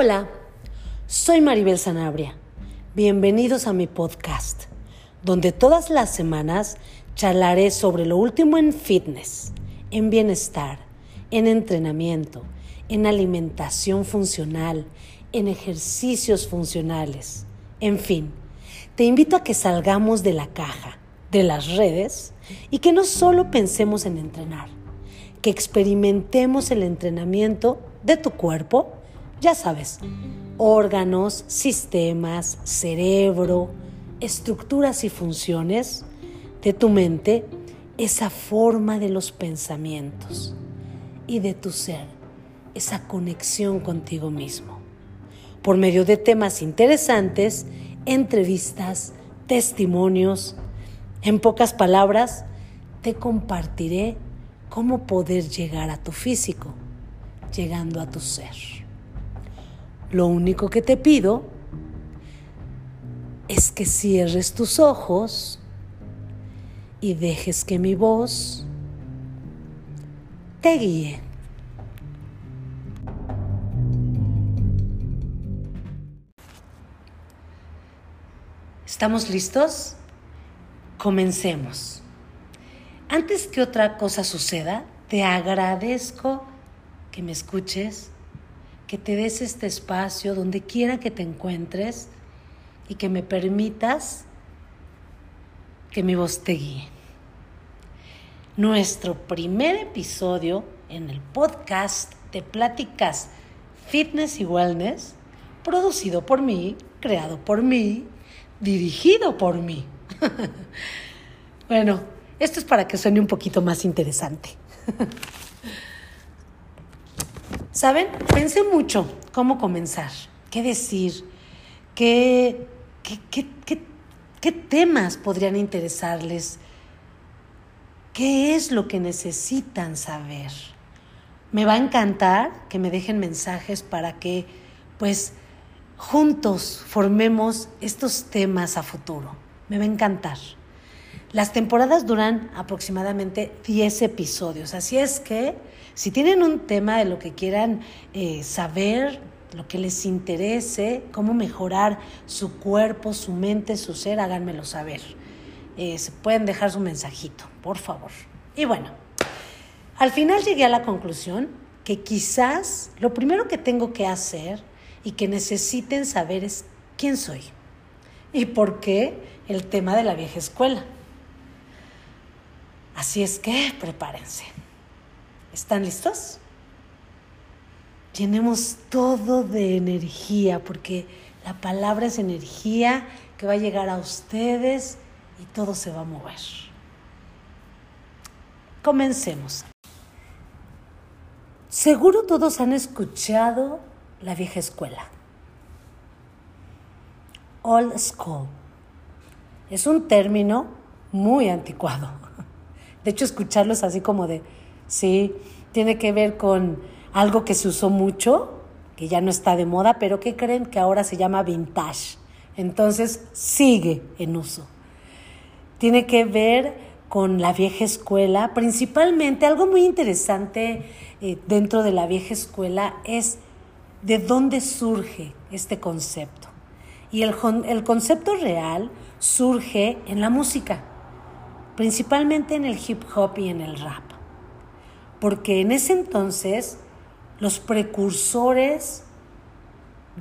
Hola, soy Maribel Sanabria. Bienvenidos a mi podcast, donde todas las semanas charlaré sobre lo último en fitness, en bienestar, en entrenamiento, en alimentación funcional, en ejercicios funcionales, en fin. Te invito a que salgamos de la caja, de las redes, y que no solo pensemos en entrenar, que experimentemos el entrenamiento de tu cuerpo, ya sabes, órganos, sistemas, cerebro, estructuras y funciones de tu mente, esa forma de los pensamientos y de tu ser, esa conexión contigo mismo. Por medio de temas interesantes, entrevistas, testimonios, en pocas palabras, te compartiré cómo poder llegar a tu físico, llegando a tu ser. Lo único que te pido es que cierres tus ojos y dejes que mi voz te guíe. ¿Estamos listos? Comencemos. Antes que otra cosa suceda, te agradezco que me escuches que te des este espacio donde quiera que te encuentres y que me permitas que mi voz te guíe. Nuestro primer episodio en el podcast de Pláticas Fitness y Wellness, producido por mí, creado por mí, dirigido por mí. bueno, esto es para que suene un poquito más interesante. ¿Saben? Pensé mucho cómo comenzar, qué decir, qué, qué, temas podrían interesarles, qué es lo que necesitan saber. Me va a encantar que me dejen mensajes para que, pues, juntos formemos estos temas a futuro. Me va a encantar. Las temporadas duran aproximadamente 10 episodios, así es que si tienen un tema de lo que quieran eh, saber, lo que les interese, cómo mejorar su cuerpo, su mente, su ser, háganmelo saber. Eh, se pueden dejar su mensajito, por favor. Y bueno, al final llegué a la conclusión que quizás lo primero que tengo que hacer y que necesiten saber es quién soy y por qué el tema de la vieja escuela. Así es que prepárense. ¿Están listos? Llenemos todo de energía, porque la palabra es energía que va a llegar a ustedes y todo se va a mover. Comencemos. Seguro todos han escuchado la vieja escuela. Old school. Es un término muy anticuado de hecho, escucharlo es así como de, sí, tiene que ver con algo que se usó mucho, que ya no está de moda, pero que creen que ahora se llama vintage. Entonces, sigue en uso. Tiene que ver con la vieja escuela, principalmente algo muy interesante eh, dentro de la vieja escuela es de dónde surge este concepto. Y el, el concepto real surge en la música principalmente en el hip hop y en el rap. Porque en ese entonces los precursores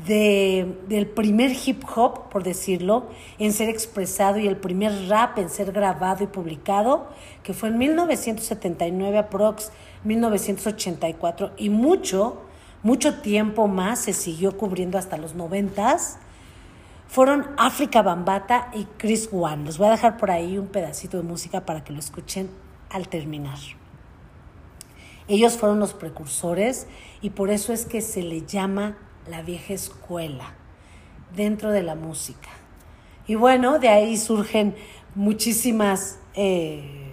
del primer hip hop, por decirlo, en ser expresado y el primer rap en ser grabado y publicado, que fue en 1979 aprox 1984 y mucho, mucho tiempo más se siguió cubriendo hasta los noventas, fueron África Bambata y Chris One. Les voy a dejar por ahí un pedacito de música para que lo escuchen al terminar. Ellos fueron los precursores y por eso es que se le llama la vieja escuela dentro de la música. Y bueno, de ahí surgen muchísimas eh,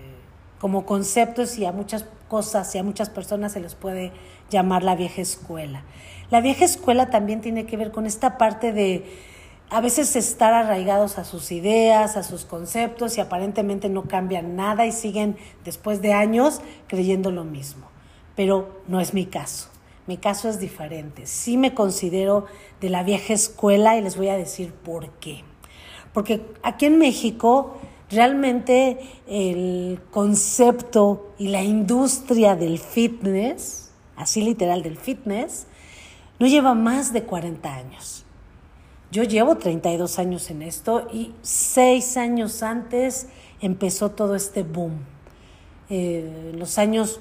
como conceptos y a muchas cosas y a muchas personas se les puede llamar la vieja escuela. La vieja escuela también tiene que ver con esta parte de a veces estar arraigados a sus ideas, a sus conceptos y aparentemente no cambian nada y siguen después de años creyendo lo mismo. Pero no es mi caso. mi caso es diferente. Sí me considero de la vieja escuela y les voy a decir por qué. Porque aquí en México realmente el concepto y la industria del fitness, así literal del fitness, no lleva más de 40 años. Yo llevo 32 años en esto y seis años antes empezó todo este boom. Eh, los años,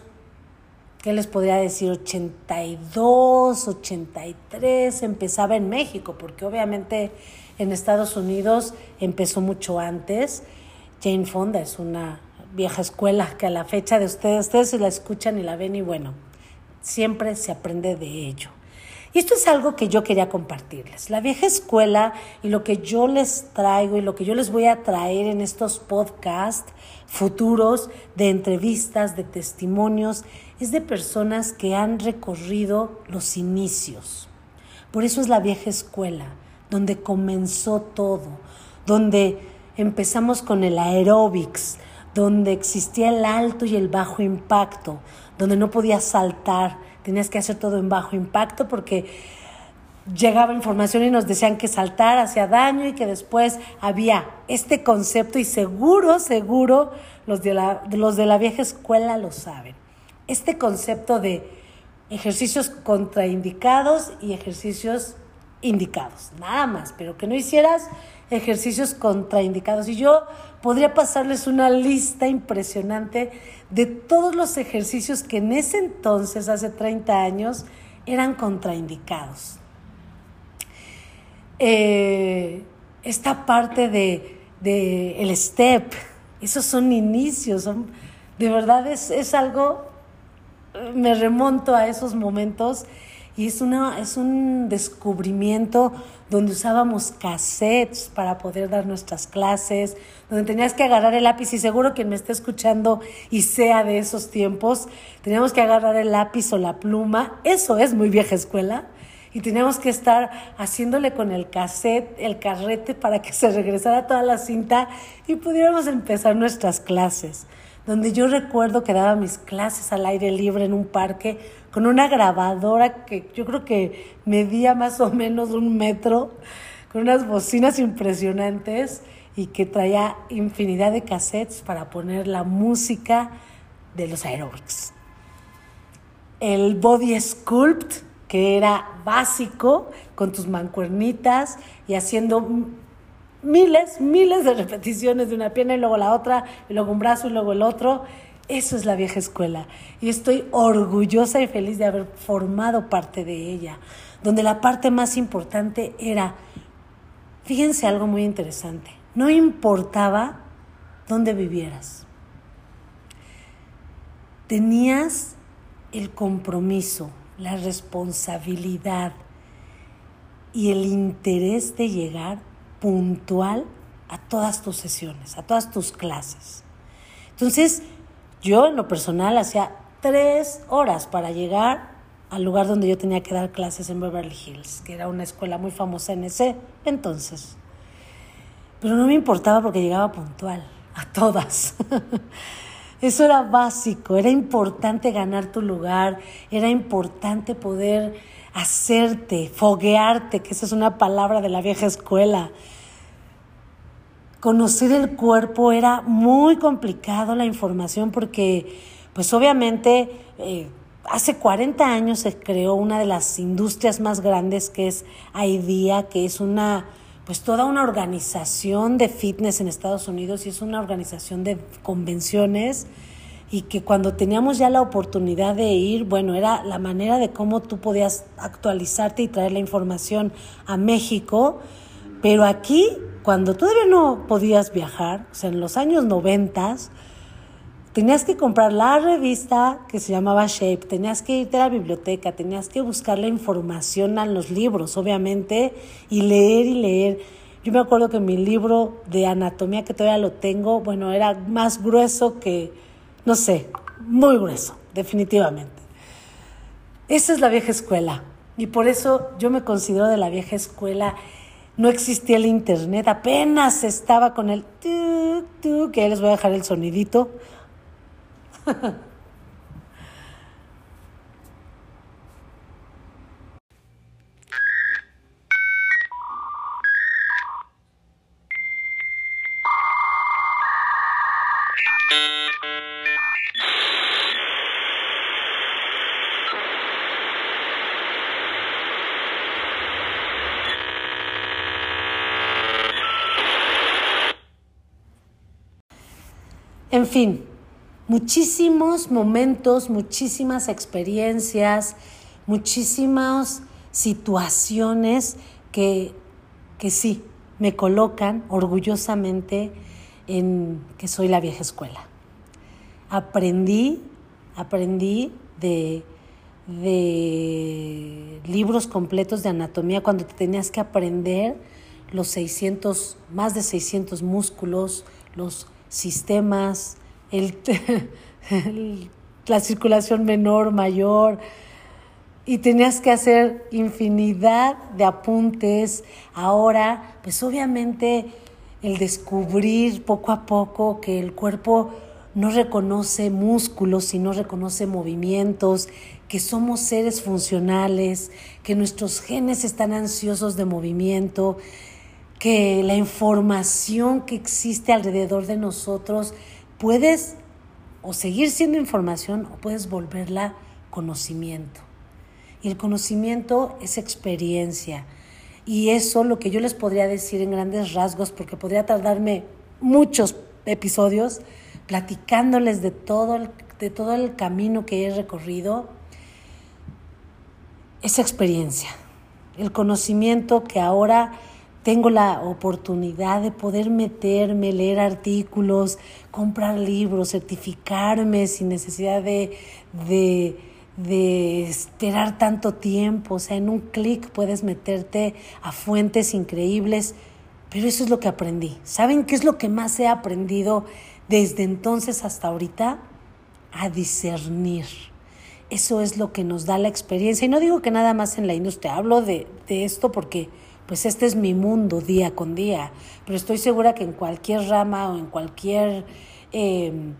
¿qué les podría decir? 82, 83, empezaba en México, porque obviamente en Estados Unidos empezó mucho antes. Jane Fonda es una vieja escuela que a la fecha de ustedes, ustedes la escuchan y la ven y bueno, siempre se aprende de ello. Y esto es algo que yo quería compartirles. La vieja escuela y lo que yo les traigo y lo que yo les voy a traer en estos podcasts futuros de entrevistas, de testimonios, es de personas que han recorrido los inicios. Por eso es la vieja escuela, donde comenzó todo, donde empezamos con el aeróbics, donde existía el alto y el bajo impacto, donde no podías saltar, tenías que hacer todo en bajo impacto porque llegaba información y nos decían que saltar hacía daño y que después había este concepto y seguro, seguro los de la, los de la vieja escuela lo saben. Este concepto de ejercicios contraindicados y ejercicios indicados, nada más, pero que no hicieras ejercicios contraindicados. Y yo podría pasarles una lista impresionante de todos los ejercicios que en ese entonces, hace 30 años, eran contraindicados. Eh, esta parte de, el step, esos son inicios, son, de verdad es, es algo, me remonto a esos momentos y es, una, es un descubrimiento donde usábamos cassettes para poder dar nuestras clases, donde tenías que agarrar el lápiz y seguro quien me esté escuchando y sea de esos tiempos, teníamos que agarrar el lápiz o la pluma, eso es muy vieja escuela, y teníamos que estar haciéndole con el cassette, el carrete para que se regresara toda la cinta y pudiéramos empezar nuestras clases. Donde yo recuerdo que daba mis clases al aire libre en un parque con una grabadora que yo creo que medía más o menos un metro, con unas bocinas impresionantes y que traía infinidad de cassettes para poner la música de los aerobics. El body sculpt, que era básico, con tus mancuernitas y haciendo miles, miles de repeticiones de una pierna y luego la otra, y luego un brazo y luego el otro. Eso es la vieja escuela. Y estoy orgullosa y feliz de haber formado parte de ella, donde la parte más importante era, fíjense algo muy interesante, no importaba dónde vivieras. Tenías el compromiso, la responsabilidad y el interés de llegar puntual a todas tus sesiones, a todas tus clases. Entonces, yo en lo personal hacía tres horas para llegar al lugar donde yo tenía que dar clases en Beverly Hills, que era una escuela muy famosa en ese entonces. Pero no me importaba porque llegaba puntual, a todas. Eso era básico, era importante ganar tu lugar, era importante poder hacerte, foguearte, que esa es una palabra de la vieja escuela. Conocer el cuerpo era muy complicado la información porque, pues obviamente, eh, hace 40 años se creó una de las industrias más grandes que es IDEA, que es una, pues toda una organización de fitness en Estados Unidos y es una organización de convenciones y que cuando teníamos ya la oportunidad de ir, bueno, era la manera de cómo tú podías actualizarte y traer la información a México, pero aquí, cuando todavía no podías viajar, o sea, en los años noventas, tenías que comprar la revista que se llamaba Shape, tenías que irte a la biblioteca, tenías que buscar la información en los libros, obviamente, y leer y leer. Yo me acuerdo que mi libro de anatomía, que todavía lo tengo, bueno, era más grueso que no sé, muy grueso, definitivamente. Esa es la vieja escuela y por eso yo me considero de la vieja escuela. No existía el internet, apenas estaba con el tu, tu, que ahí les voy a dejar el sonidito. fin, muchísimos momentos, muchísimas experiencias, muchísimas situaciones que, que sí, me colocan orgullosamente en que soy la vieja escuela. Aprendí, aprendí de, de libros completos de anatomía cuando te tenías que aprender los 600, más de 600 músculos, los sistemas, el, la circulación menor, mayor, y tenías que hacer infinidad de apuntes. Ahora, pues obviamente el descubrir poco a poco que el cuerpo no reconoce músculos, sino reconoce movimientos, que somos seres funcionales, que nuestros genes están ansiosos de movimiento, que la información que existe alrededor de nosotros puedes o seguir siendo información o puedes volverla conocimiento. Y el conocimiento es experiencia. Y eso lo que yo les podría decir en grandes rasgos, porque podría tardarme muchos episodios platicándoles de todo el, de todo el camino que he recorrido, esa experiencia, el conocimiento que ahora tengo la oportunidad de poder meterme, leer artículos, comprar libros, certificarme sin necesidad de, de, de esperar tanto tiempo. O sea, en un clic puedes meterte a fuentes increíbles. Pero eso es lo que aprendí. ¿Saben qué es lo que más he aprendido desde entonces hasta ahorita? A discernir. Eso es lo que nos da la experiencia. Y no digo que nada más en la industria, hablo de, de esto porque pues este es mi mundo día con día, pero estoy segura que en cualquier rama o en cualquier em,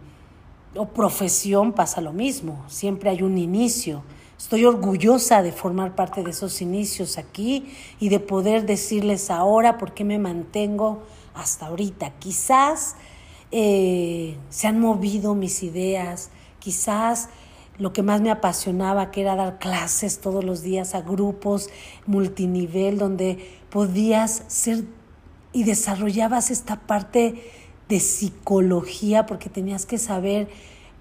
o profesión pasa lo mismo, siempre hay un inicio. Estoy orgullosa de formar parte de esos inicios aquí y de poder decirles ahora por qué me mantengo hasta ahorita. Quizás eh, se han movido mis ideas, quizás lo que más me apasionaba, que era dar clases todos los días a grupos multinivel, donde podías ser y desarrollabas esta parte de psicología, porque tenías que saber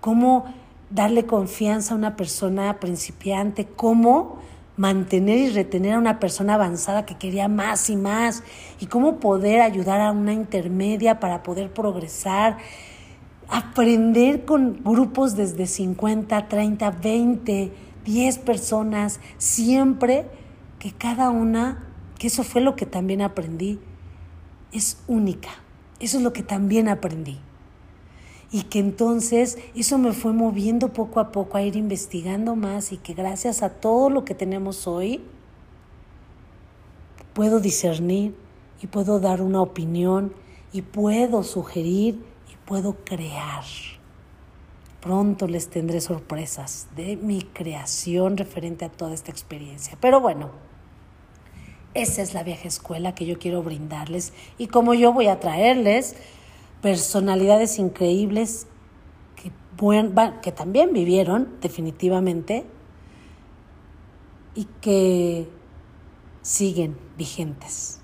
cómo darle confianza a una persona principiante, cómo mantener y retener a una persona avanzada que quería más y más, y cómo poder ayudar a una intermedia para poder progresar aprender con grupos desde 50, 30, 20, 10 personas, siempre que cada una, que eso fue lo que también aprendí, es única. Eso es lo que también aprendí. Y que entonces eso me fue moviendo poco a poco a ir investigando más y que gracias a todo lo que tenemos hoy, puedo discernir y puedo dar una opinión y puedo sugerir puedo crear. Pronto les tendré sorpresas de mi creación referente a toda esta experiencia. Pero bueno, esa es la vieja escuela que yo quiero brindarles y como yo voy a traerles personalidades increíbles que, que también vivieron definitivamente y que siguen vigentes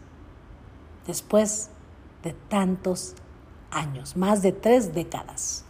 después de tantos años, más de tres décadas.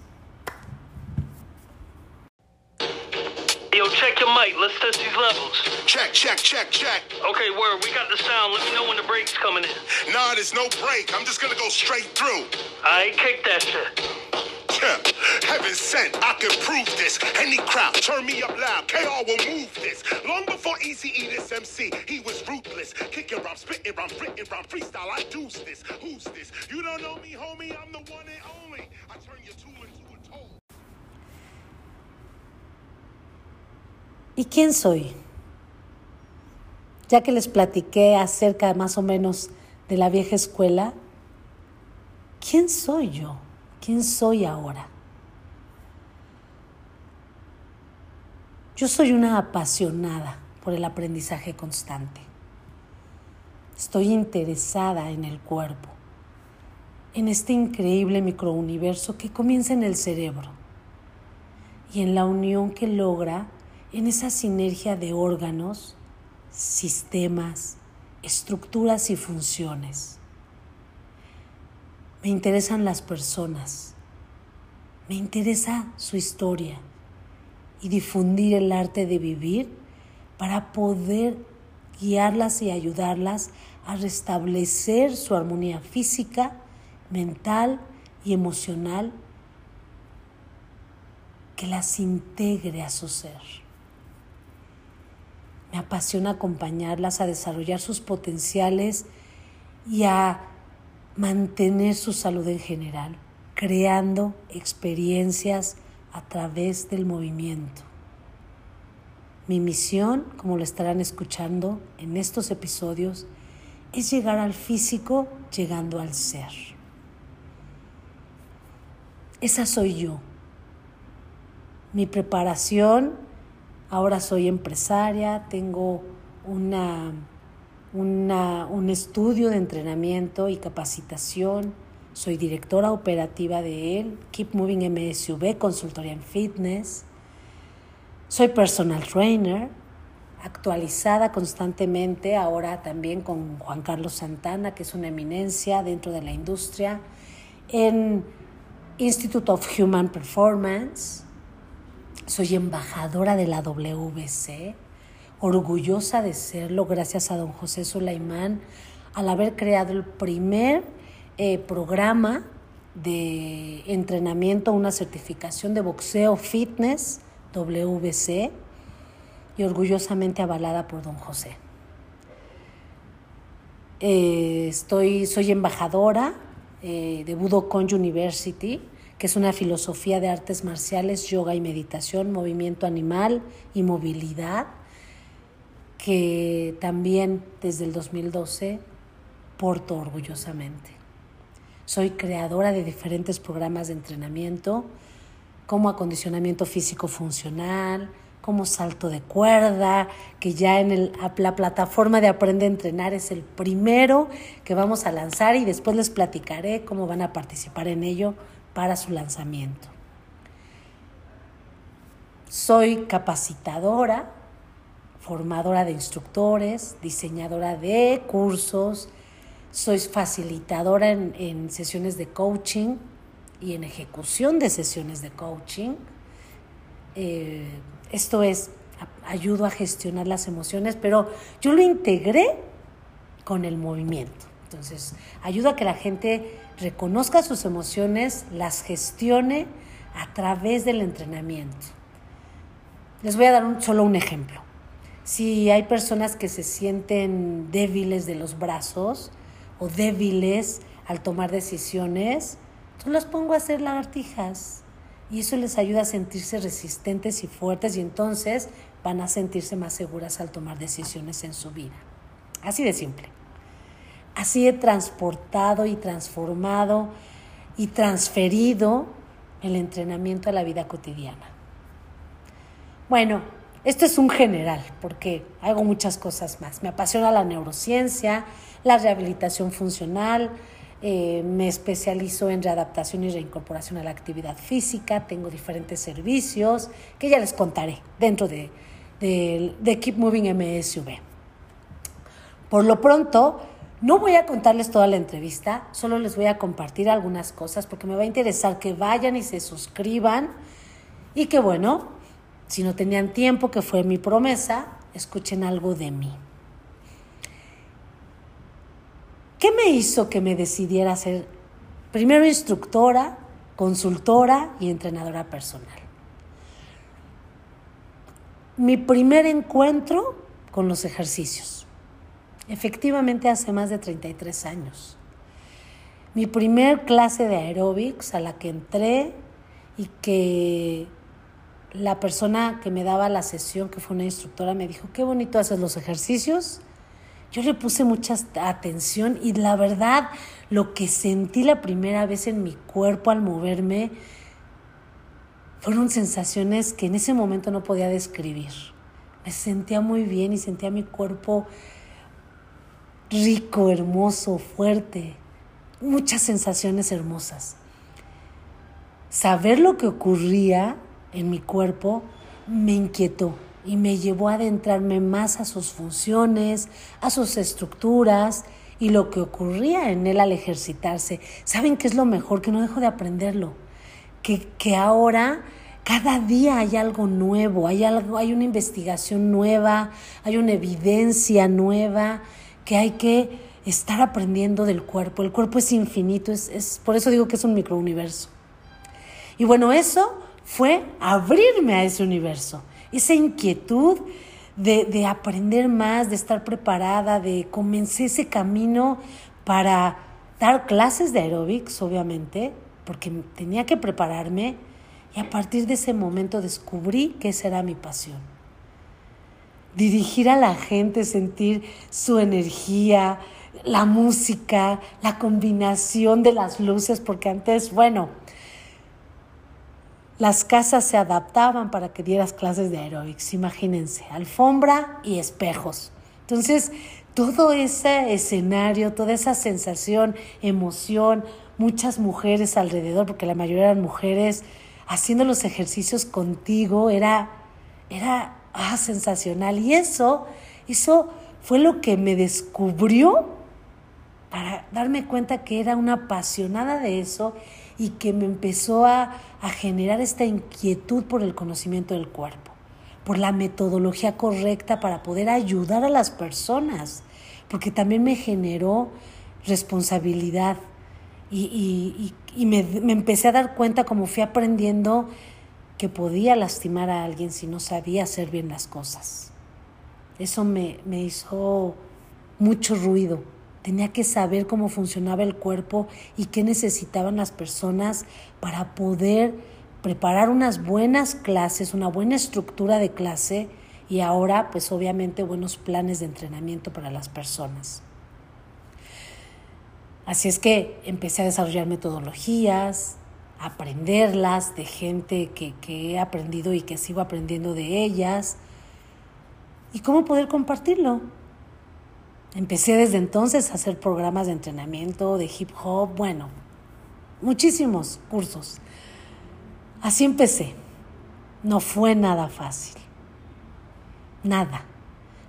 Yo, check your mic. Let's test these levels. Check, check, check, check. Okay, word. We got the sound. Let me know when the break's coming in. Nah, there's no break. I'm just gonna go straight through. I kick that shit. Heaven sent, I can prove this. Any crowd, turn me up loud. KR will move this. Long before Easy E this MC, he was ruthless. Kicking rhyme, spitting rhyme, spitting rhyme, freestyle. I do this. Who's this? You don't know me, homie. I'm the one and only. I turn your tool into a toll. ¿Y quién soy? Ya que les platiqué acerca más o menos de la vieja escuela, ¿quién soy yo? ¿Quién soy ahora? Yo soy una apasionada por el aprendizaje constante. Estoy interesada en el cuerpo, en este increíble microuniverso que comienza en el cerebro y en la unión que logra en esa sinergia de órganos, sistemas, estructuras y funciones. Me interesan las personas. Me interesa su historia y difundir el arte de vivir para poder guiarlas y ayudarlas a restablecer su armonía física, mental y emocional que las integre a su ser. Me apasiona acompañarlas a desarrollar sus potenciales y a mantener su salud en general, creando experiencias a través del movimiento. Mi misión, como lo estarán escuchando en estos episodios, es llegar al físico llegando al ser. Esa soy yo. Mi preparación, ahora soy empresaria, tengo una, un estudio de entrenamiento y capacitación, soy directora operativa de él, Keep Moving MSV, consultoría en fitness. Soy personal trainer, actualizada constantemente, ahora también con Juan Carlos Santana, que es una eminencia dentro de la industria, en Institute of Human Performance. Soy embajadora de la WC, orgullosa de serlo gracias a don José Sulaimán al haber creado el primer eh, programa de entrenamiento, una certificación de boxeo fitness, WC, y orgullosamente avalada por don José. Eh, estoy, soy embajadora eh, de Budokon University, que es una filosofía de artes marciales, yoga y meditación, movimiento animal y movilidad, que también desde el 2012 porto orgullosamente. Soy creadora de diferentes programas de entrenamiento, como acondicionamiento físico funcional, como salto de cuerda, que ya en la plataforma de Aprende a Entrenar es el primero que vamos a lanzar y después les platicaré cómo van a participar en ello para su lanzamiento. Soy capacitadora, formadora de instructores, diseñadora de cursos, soy facilitadora en, sesiones de coaching y en ejecución de sesiones de coaching. Eh, esto es, ayudo a gestionar las emociones, pero yo lo integré con el movimiento. Entonces, ayudo a que la gente reconozca sus emociones, las gestione a través del entrenamiento. Les voy a dar solo un ejemplo. Si hay personas que se sienten débiles de los brazos, o débiles al tomar decisiones, yo las pongo a hacer lagartijas y eso les ayuda a sentirse resistentes y fuertes y entonces van a sentirse más seguras al tomar decisiones en su vida. Así de simple. Así he transportado y transformado y transferido el entrenamiento a la vida cotidiana. Bueno, esto es un general, porque hago muchas cosas más. Me apasiona la neurociencia, la rehabilitación funcional, eh, me especializo en readaptación y reincorporación a la actividad física, tengo diferentes servicios que ya les contaré dentro de, de Keep Moving MSV. Por lo pronto, no voy a contarles toda la entrevista, solo les voy a compartir algunas cosas porque me va a interesar que vayan y se suscriban y que bueno, si no tenían tiempo, que fue mi promesa, escuchen algo de mí. ¿Qué me hizo que me decidiera ser primero instructora, consultora y entrenadora personal? Mi primer encuentro con los ejercicios. Efectivamente hace más de 33 años. Mi primer clase de aeróbics a la que entré y que la persona que me daba la sesión, que fue una instructora, me dijo, qué bonito haces los ejercicios. Yo le puse mucha atención y la verdad, lo que sentí la primera vez en mi cuerpo al moverme fueron sensaciones que en ese momento no podía describir. Me sentía muy bien y sentía mi cuerpo rico, hermoso, fuerte, muchas sensaciones hermosas. Saber lo que ocurría en mi cuerpo me inquietó y me llevó a adentrarme más a sus funciones, a sus estructuras y lo que ocurría en él al ejercitarse. ¿Saben qué es lo mejor? Que no dejo de aprenderlo, que, que ahora cada día hay algo nuevo, hay algo, hay una investigación nueva, hay una evidencia nueva que hay que estar aprendiendo del cuerpo. El cuerpo es infinito, es, es por eso digo que es un microuniverso. Y bueno, eso fue abrirme a ese universo, esa inquietud de, de aprender más, de estar preparada, de comenzar ese camino para dar clases de aeróbics, obviamente, porque tenía que prepararme y a partir de ese momento descubrí que esa era mi pasión. Dirigir a la gente, sentir su energía, la música, la combinación de las luces, porque antes, bueno, las casas se adaptaban para que dieras clases de aeróbics, imagínense, alfombra y espejos. Entonces, todo ese escenario, toda esa sensación, emoción, muchas mujeres alrededor, porque la mayoría eran mujeres, haciendo los ejercicios contigo, era, era ah, sensacional. Y eso, eso fue lo que me descubrió para darme cuenta que era una apasionada de eso y que me empezó a, a generar esta inquietud por el conocimiento del cuerpo, por la metodología correcta para poder ayudar a las personas, porque también me generó responsabilidad y, y, y me, me, empecé a dar cuenta como fui aprendiendo que podía lastimar a alguien si no sabía hacer bien las cosas. Eso me, me hizo mucho ruido. Tenía que saber cómo funcionaba el cuerpo y qué necesitaban las personas para poder preparar unas buenas clases, una buena estructura de clase y ahora pues obviamente buenos planes de entrenamiento para las personas. Así es que empecé a desarrollar metodologías, aprenderlas de gente que, que, he aprendido y que sigo aprendiendo de ellas. ¿Y cómo poder compartirlo? Empecé desde entonces a hacer programas de entrenamiento, de hip hop, bueno, muchísimos cursos. Así empecé. No fue nada fácil. Nada.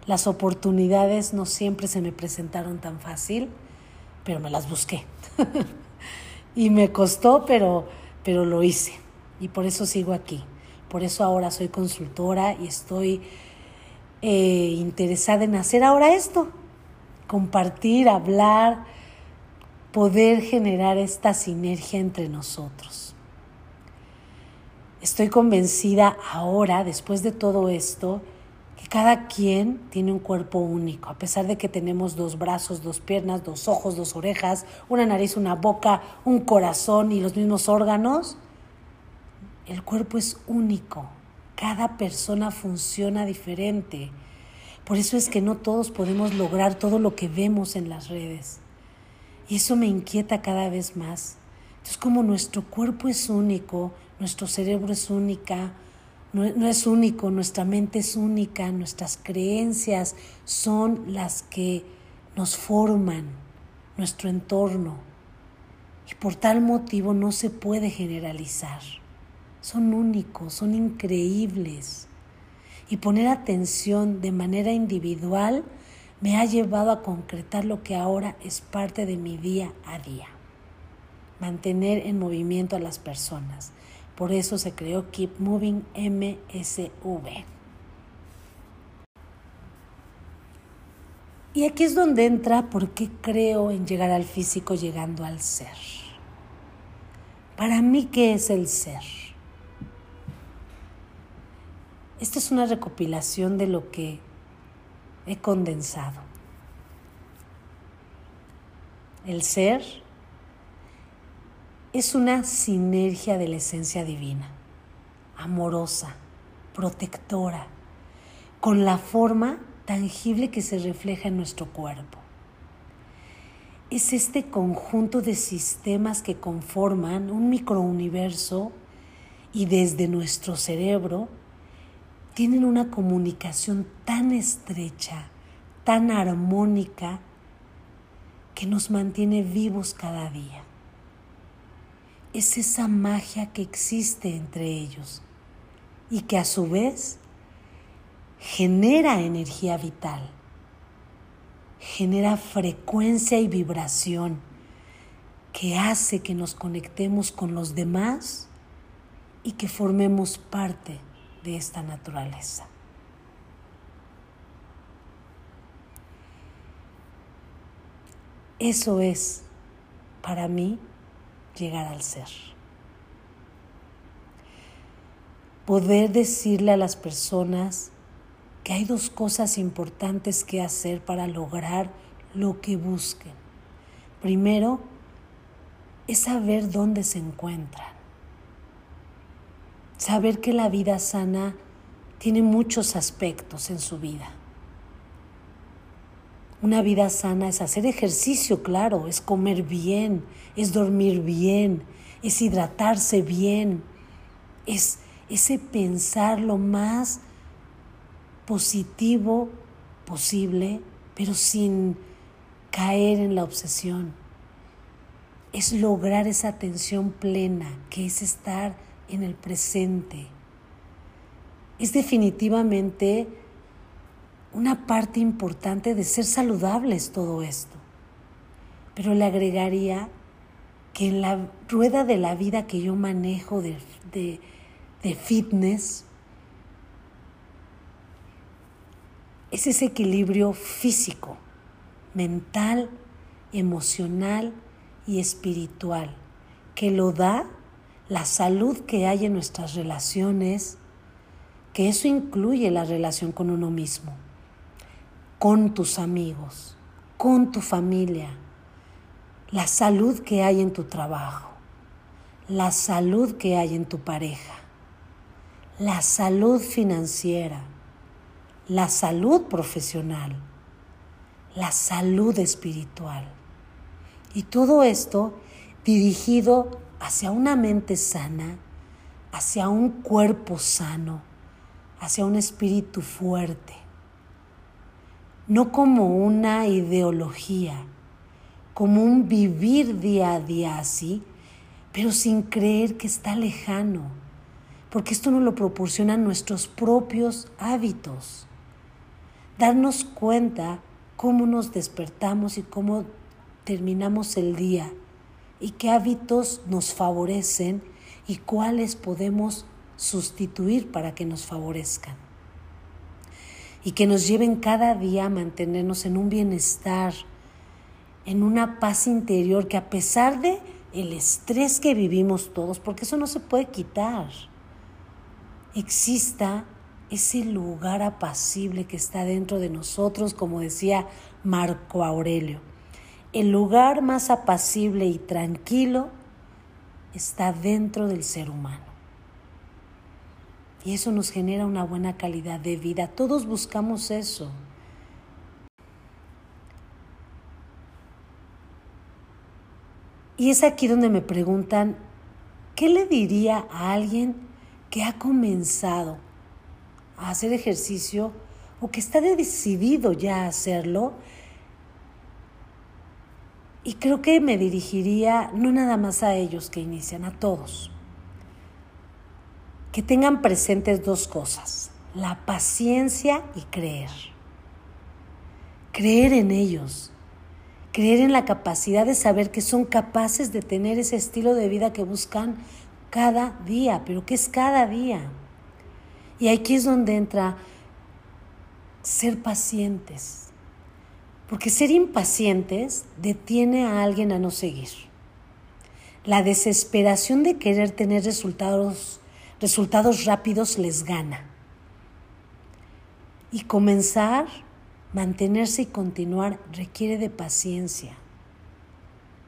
Las oportunidades no siempre se me presentaron tan fácil pero me las busqué. y me costó, pero, pero lo hice. Y por eso sigo aquí. Por eso ahora soy consultora y estoy eh, interesada en hacer ahora esto. Compartir, hablar, poder generar esta sinergia entre nosotros. Estoy convencida ahora, después de todo esto, que cada quien tiene un cuerpo único, a pesar de que tenemos dos brazos, dos piernas, dos ojos, dos orejas, una nariz, una boca, un corazón y los mismos órganos, el cuerpo es único. Cada persona funciona diferente. Por eso es que no todos podemos lograr todo lo que vemos en las redes. Y eso me inquieta cada vez más. Entonces, como nuestro cuerpo es único, nuestro cerebro es única, no, no, es único, nuestra mente es única, nuestras creencias son las que nos forman, nuestro entorno. Y por tal motivo no se puede generalizar. Son únicos, son increíbles. Y poner atención de manera individual me ha llevado a concretar lo que ahora es parte de mi día a día. Mantener en movimiento a las personas por eso se creó Keep Moving MSV. Y aquí es donde entra por qué creo en llegar al físico llegando al ser. Para mí, ¿qué es el ser? Esta es una recopilación de lo que he condensado. El ser es una sinergia de la esencia divina, amorosa, protectora, con la forma tangible que se refleja en nuestro cuerpo. Es este conjunto de sistemas que conforman un microuniverso y desde nuestro cerebro tienen una comunicación tan estrecha, tan armónica, que nos mantiene vivos cada día. Es esa magia que existe entre ellos y que a su vez genera energía vital, genera frecuencia y vibración que hace que nos conectemos con los demás y que formemos parte de esta naturaleza. Eso es, para mí, llegar al ser. Poder decirle a las personas que hay dos cosas importantes que hacer para lograr lo que busquen. Primero, es saber dónde se encuentran. Saber que la vida sana tiene muchos aspectos en su vida. Una vida sana es hacer ejercicio, claro, es comer bien, es dormir bien, es hidratarse bien, es ese pensar lo más positivo posible, pero sin caer en la obsesión. Es lograr esa atención plena, que es estar en el presente. Es definitivamente una parte importante de ser saludables todo esto. Pero le agregaría que en la rueda de la vida que yo manejo de, de fitness, es ese equilibrio físico, mental, emocional y espiritual, que lo da la salud que hay en nuestras relaciones, que eso incluye la relación con uno mismo con tus amigos, con tu familia, la salud que hay en tu trabajo, la salud que hay en tu pareja, la salud financiera, la salud profesional, la salud espiritual. Y todo esto dirigido hacia una mente sana, hacia un cuerpo sano, hacia un espíritu fuerte no como una ideología, como un vivir día a día así, pero sin creer que está lejano, porque esto nos lo proporcionan nuestros propios hábitos. Darnos cuenta cómo nos despertamos y cómo terminamos el día y qué hábitos nos favorecen y cuáles podemos sustituir para que nos favorezcan y que nos lleven cada día a mantenernos en un bienestar, en una paz interior que a pesar de el estrés que vivimos todos, porque eso no se puede quitar, exista ese lugar apacible que está dentro de nosotros, como decía Marco Aurelio. El lugar más apacible y tranquilo está dentro del ser humano. Y eso nos genera una buena calidad de vida. Todos buscamos eso. Y es aquí donde me preguntan, ¿qué le diría a alguien que ha comenzado a hacer ejercicio o que está decidido ya a hacerlo? Y creo que me dirigiría no nada más a ellos que inician, a todos que tengan presentes dos cosas, la paciencia y creer. Creer en ellos, creer en la capacidad de saber que son capaces de tener ese estilo de vida que buscan cada día, pero que es cada día. Y aquí es donde entra ser pacientes, porque ser impacientes detiene a alguien a no seguir. La desesperación de querer tener resultados resultados rápidos les gana. Y comenzar, mantenerse y continuar requiere de paciencia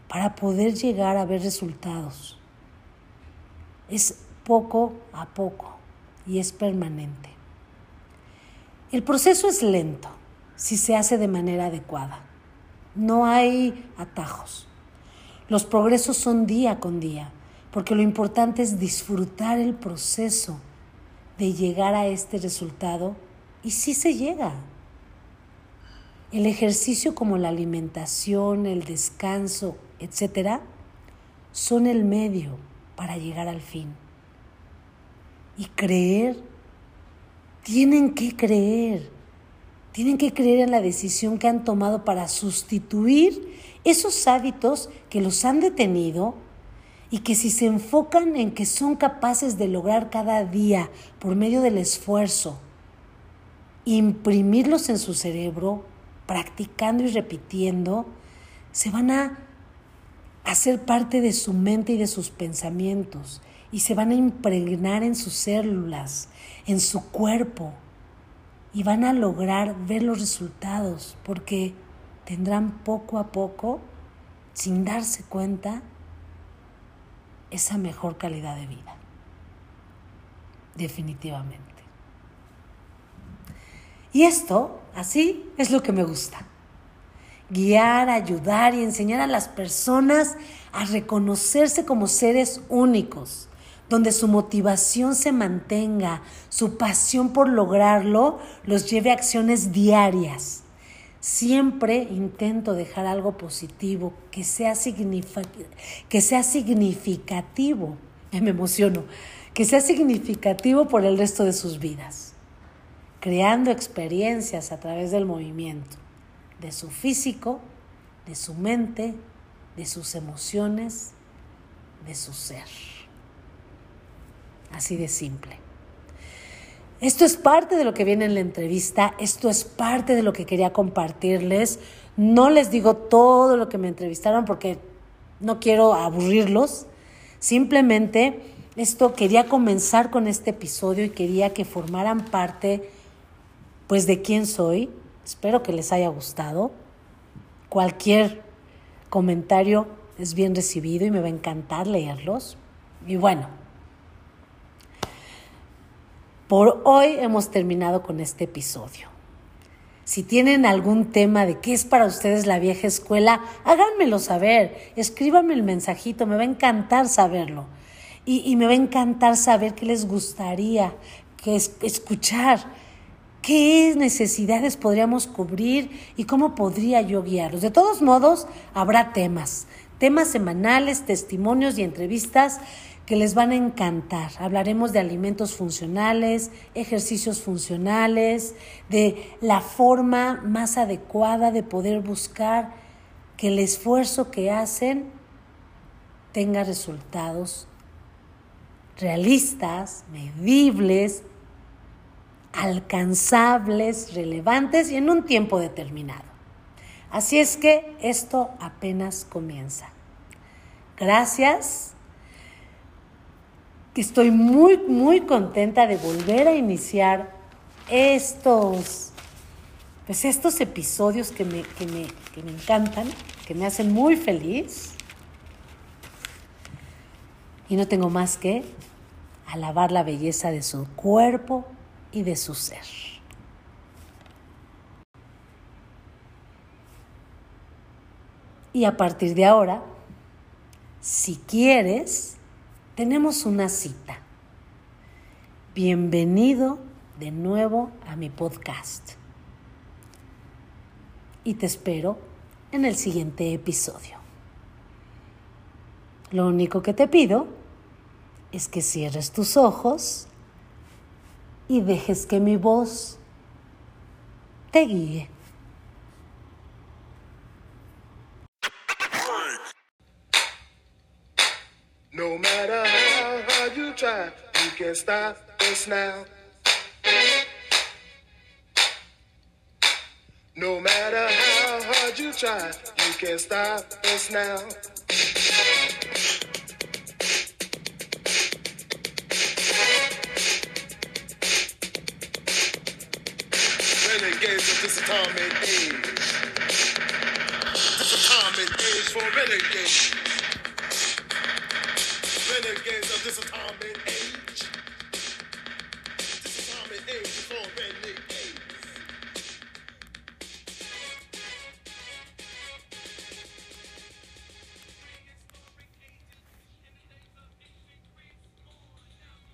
para poder llegar a ver resultados. Es poco a poco y es permanente. El proceso es lento si se hace de manera adecuada. No hay atajos. Los progresos son día con día porque lo importante es disfrutar el proceso de llegar a este resultado y sí se llega. El ejercicio como la alimentación, el descanso, etcétera, son el medio para llegar al fin. Y creer, tienen que creer, tienen que creer en la decisión que han tomado para sustituir esos hábitos que los han detenido y que si se enfocan en que son capaces de lograr cada día por medio del esfuerzo, imprimirlos en su cerebro, practicando y repitiendo, se van a hacer parte de su mente y de sus pensamientos y se van a impregnar en sus células, en su cuerpo y van a lograr ver los resultados porque tendrán poco a poco, sin darse cuenta, esa mejor calidad de vida. Definitivamente. Y esto, así, es lo que me gusta. Guiar, ayudar y enseñar a las personas a reconocerse como seres únicos, donde su motivación se mantenga, su pasión por lograrlo los lleve a acciones diarias Siempre intento dejar algo positivo, que sea, que sea significativo. Me emociono. Que sea significativo por el resto de sus vidas. Creando experiencias a través del movimiento, de su físico, de su mente, de sus emociones, de su ser. Así de simple. Esto es parte de lo que viene en la entrevista, esto es parte de lo que quería compartirles. No les digo todo lo que me entrevistaron porque no quiero aburrirlos. Simplemente esto quería comenzar con este episodio y quería que formaran parte pues de quién soy. Espero que les haya gustado. Cualquier comentario es bien recibido y me va a encantar leerlos. Y bueno, por hoy hemos terminado con este episodio. Si tienen algún tema de qué es para ustedes la vieja escuela, háganmelo saber, escríbanme el mensajito, me va a encantar saberlo. Y, me va a encantar saber qué les gustaría que escuchar, qué necesidades podríamos cubrir y cómo podría yo guiarlos. De todos modos, habrá temas, temas semanales, testimonios y entrevistas que les van a encantar. Hablaremos de alimentos funcionales, ejercicios funcionales, de la forma más adecuada de poder buscar que el esfuerzo que hacen tenga resultados realistas, medibles, alcanzables, relevantes y en un tiempo determinado. Así es que esto apenas comienza. Gracias que estoy muy, muy contenta de volver a iniciar estos, pues estos episodios que me, que me, que me encantan, que me hacen muy feliz. Y no tengo más que alabar la belleza de su cuerpo y de su ser. Y a partir de ahora, si quieres, tenemos una cita. Bienvenido de nuevo a mi podcast. Y te espero en el siguiente episodio. Lo único que te pido es que cierres tus ojos y dejes que mi voz te guíe. Can't stop us now. No matter how hard you try, you can't stop us now. Renegades of this atomic age. This atomic age for renegades renegades of this atomic age.